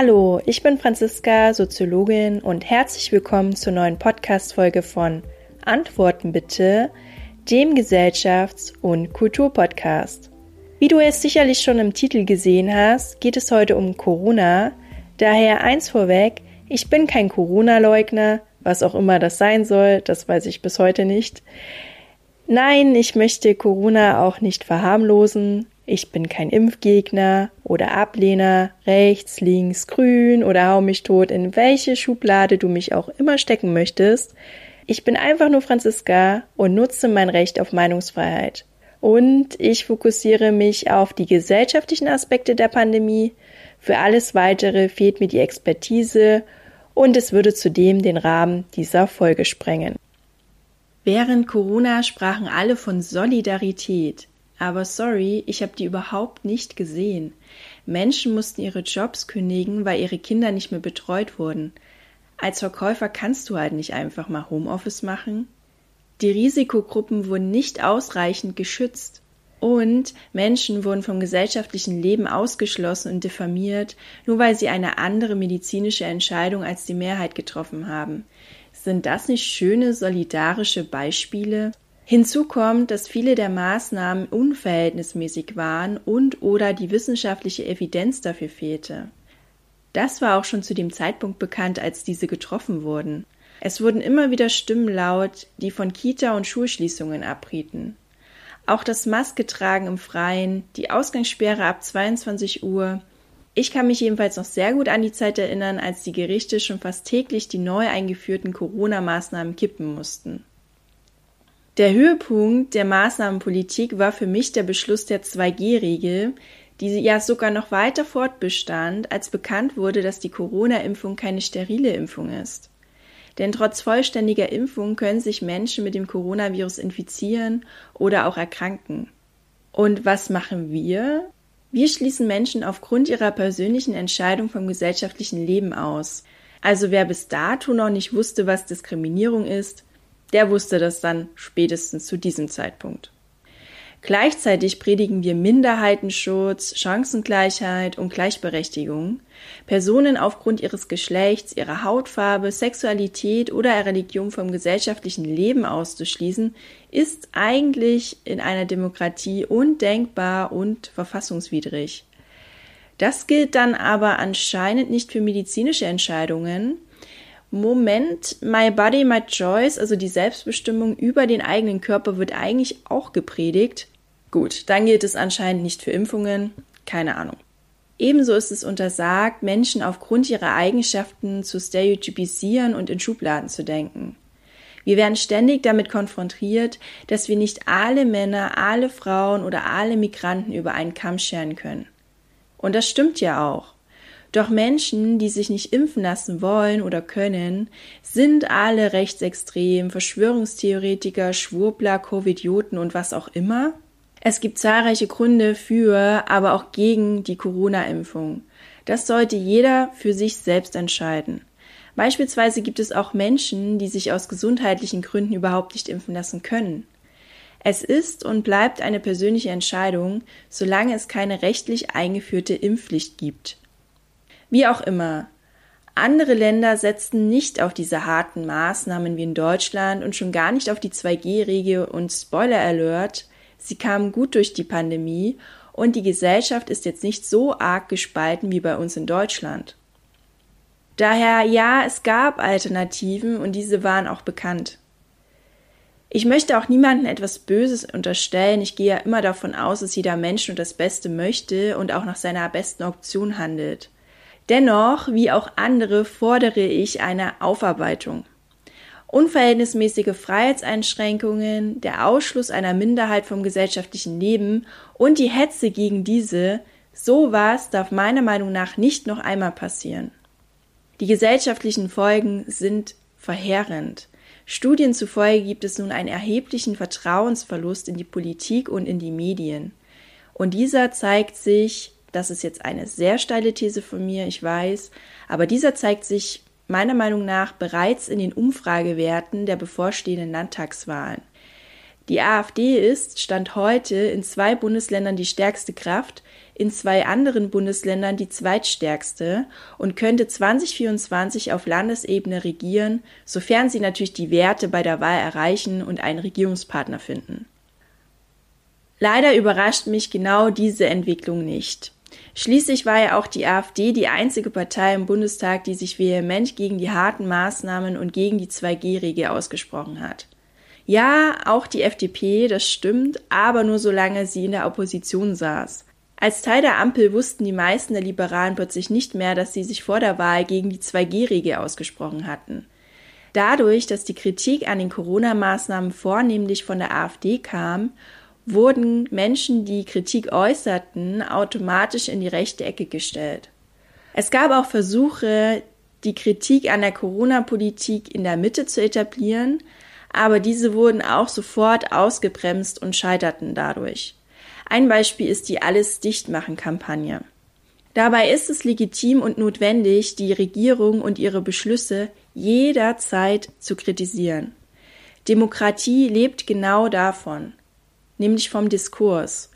Hallo, ich bin Franziska, Soziologin und herzlich willkommen zur neuen Podcast-Folge von Antworten bitte, dem Gesellschafts- und Kulturpodcast. Wie du es sicherlich schon im Titel gesehen hast, geht es heute um Corona. Daher eins vorweg, ich bin kein Corona-Leugner, was auch immer das sein soll, das weiß ich bis heute nicht. Nein, ich möchte Corona auch nicht verharmlosen. Ich bin kein Impfgegner oder Ablehner, rechts, links, grün oder hau mich tot, in welche Schublade du mich auch immer stecken möchtest. Ich bin einfach nur Franziska und nutze mein Recht auf Meinungsfreiheit. Und ich fokussiere mich auf die gesellschaftlichen Aspekte der Pandemie. Für alles weitere fehlt mir die Expertise und es würde zudem den Rahmen dieser Folge sprengen. Während Corona sprachen alle von Solidarität. Aber sorry, ich habe die überhaupt nicht gesehen. Menschen mussten ihre Jobs kündigen, weil ihre Kinder nicht mehr betreut wurden. Als Verkäufer kannst du halt nicht einfach mal Homeoffice machen. Die Risikogruppen wurden nicht ausreichend geschützt. Und Menschen wurden vom gesellschaftlichen Leben ausgeschlossen und diffamiert, nur weil sie eine andere medizinische Entscheidung als die Mehrheit getroffen haben. Sind das nicht schöne solidarische Beispiele? Hinzu kommt, dass viele der Maßnahmen unverhältnismäßig waren und oder die wissenschaftliche Evidenz dafür fehlte. Das war auch schon zu dem Zeitpunkt bekannt, als diese getroffen wurden. Es wurden immer wieder Stimmen laut, die von Kita- und Schulschließungen abrieten. Auch das Masketragen im Freien, die Ausgangssperre ab 22 Uhr. Ich kann mich jedenfalls noch sehr gut an die Zeit erinnern, als die Gerichte schon fast täglich die neu eingeführten Corona-Maßnahmen kippen mussten. Der Höhepunkt der Maßnahmenpolitik war für mich der Beschluss der 2G-Regel, die ja sogar noch weiter fortbestand, als bekannt wurde, dass die Corona-Impfung keine sterile Impfung ist. Denn trotz vollständiger Impfung können sich Menschen mit dem Coronavirus infizieren oder auch erkranken. Und was machen wir? Wir schließen Menschen aufgrund ihrer persönlichen Entscheidung vom gesellschaftlichen Leben aus. Also wer bis dato noch nicht wusste, was Diskriminierung ist, der wusste das dann spätestens zu diesem Zeitpunkt. Gleichzeitig predigen wir Minderheitenschutz, Chancengleichheit und Gleichberechtigung. Personen aufgrund ihres Geschlechts, ihrer Hautfarbe, Sexualität oder Religion vom gesellschaftlichen Leben auszuschließen, ist eigentlich in einer Demokratie undenkbar und verfassungswidrig. Das gilt dann aber anscheinend nicht für medizinische Entscheidungen, Moment, My Body, My Choice, also die Selbstbestimmung über den eigenen Körper wird eigentlich auch gepredigt. Gut, dann gilt es anscheinend nicht für Impfungen, keine Ahnung. Ebenso ist es untersagt, Menschen aufgrund ihrer Eigenschaften zu stereotypisieren und in Schubladen zu denken. Wir werden ständig damit konfrontiert, dass wir nicht alle Männer, alle Frauen oder alle Migranten über einen Kamm scheren können. Und das stimmt ja auch. Doch Menschen, die sich nicht impfen lassen wollen oder können, sind alle rechtsextrem, Verschwörungstheoretiker, Schwurbler, Covidioten und was auch immer. Es gibt zahlreiche Gründe für, aber auch gegen die Corona-Impfung. Das sollte jeder für sich selbst entscheiden. Beispielsweise gibt es auch Menschen, die sich aus gesundheitlichen Gründen überhaupt nicht impfen lassen können. Es ist und bleibt eine persönliche Entscheidung, solange es keine rechtlich eingeführte Impfpflicht gibt. Wie auch immer. Andere Länder setzten nicht auf diese harten Maßnahmen wie in Deutschland und schon gar nicht auf die 2G-Regel und Spoiler Alert. Sie kamen gut durch die Pandemie und die Gesellschaft ist jetzt nicht so arg gespalten wie bei uns in Deutschland. Daher ja, es gab Alternativen und diese waren auch bekannt. Ich möchte auch niemandem etwas Böses unterstellen. Ich gehe ja immer davon aus, dass jeder Mensch nur das Beste möchte und auch nach seiner besten Option handelt. Dennoch, wie auch andere, fordere ich eine Aufarbeitung. Unverhältnismäßige Freiheitseinschränkungen, der Ausschluss einer Minderheit vom gesellschaftlichen Leben und die Hetze gegen diese, sowas darf meiner Meinung nach nicht noch einmal passieren. Die gesellschaftlichen Folgen sind verheerend. Studien zufolge gibt es nun einen erheblichen Vertrauensverlust in die Politik und in die Medien. Und dieser zeigt sich das ist jetzt eine sehr steile These von mir, ich weiß, aber dieser zeigt sich meiner Meinung nach bereits in den Umfragewerten der bevorstehenden Landtagswahlen. Die AfD ist, Stand heute, in zwei Bundesländern die stärkste Kraft, in zwei anderen Bundesländern die zweitstärkste und könnte 2024 auf Landesebene regieren, sofern sie natürlich die Werte bei der Wahl erreichen und einen Regierungspartner finden. Leider überrascht mich genau diese Entwicklung nicht. Schließlich war ja auch die AfD die einzige Partei im Bundestag, die sich vehement gegen die harten Maßnahmen und gegen die 2G-Regel ausgesprochen hat. Ja, auch die FDP, das stimmt, aber nur solange sie in der Opposition saß. Als Teil der Ampel wussten die meisten der Liberalen plötzlich nicht mehr, dass sie sich vor der Wahl gegen die 2G-Regel ausgesprochen hatten. Dadurch, dass die Kritik an den Corona-Maßnahmen vornehmlich von der AfD kam, wurden Menschen, die Kritik äußerten, automatisch in die rechte Ecke gestellt. Es gab auch Versuche, die Kritik an der Corona-Politik in der Mitte zu etablieren, aber diese wurden auch sofort ausgebremst und scheiterten dadurch. Ein Beispiel ist die Alles dichtmachen Kampagne. Dabei ist es legitim und notwendig, die Regierung und ihre Beschlüsse jederzeit zu kritisieren. Demokratie lebt genau davon, nämlich vom Diskurs.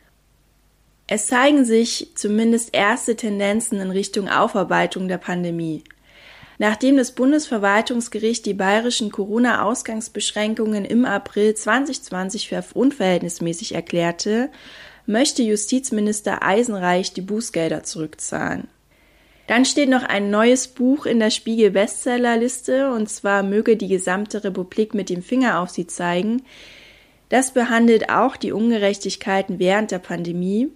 Es zeigen sich zumindest erste Tendenzen in Richtung Aufarbeitung der Pandemie. Nachdem das Bundesverwaltungsgericht die bayerischen Corona-Ausgangsbeschränkungen im April 2020 für unverhältnismäßig erklärte, möchte Justizminister Eisenreich die Bußgelder zurückzahlen. Dann steht noch ein neues Buch in der Spiegel Bestsellerliste und zwar möge die gesamte Republik mit dem Finger auf sie zeigen. Das behandelt auch die Ungerechtigkeiten während der Pandemie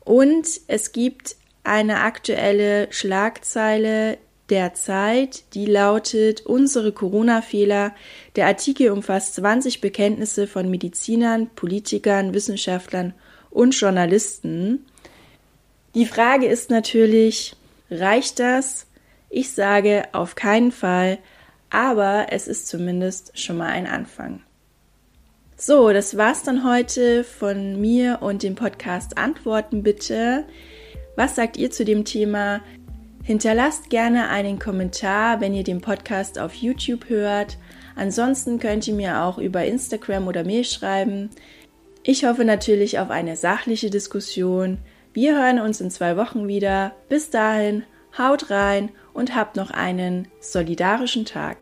und es gibt eine aktuelle Schlagzeile der Zeit, die lautet Unsere Corona-Fehler. Der Artikel umfasst 20 Bekenntnisse von Medizinern, Politikern, Wissenschaftlern und Journalisten. Die Frage ist natürlich, reicht das? Ich sage auf keinen Fall, aber es ist zumindest schon mal ein Anfang. So, das war's dann heute von mir und dem Podcast Antworten bitte. Was sagt ihr zu dem Thema? Hinterlasst gerne einen Kommentar, wenn ihr den Podcast auf YouTube hört. Ansonsten könnt ihr mir auch über Instagram oder Mail schreiben. Ich hoffe natürlich auf eine sachliche Diskussion. Wir hören uns in zwei Wochen wieder. Bis dahin, haut rein und habt noch einen solidarischen Tag.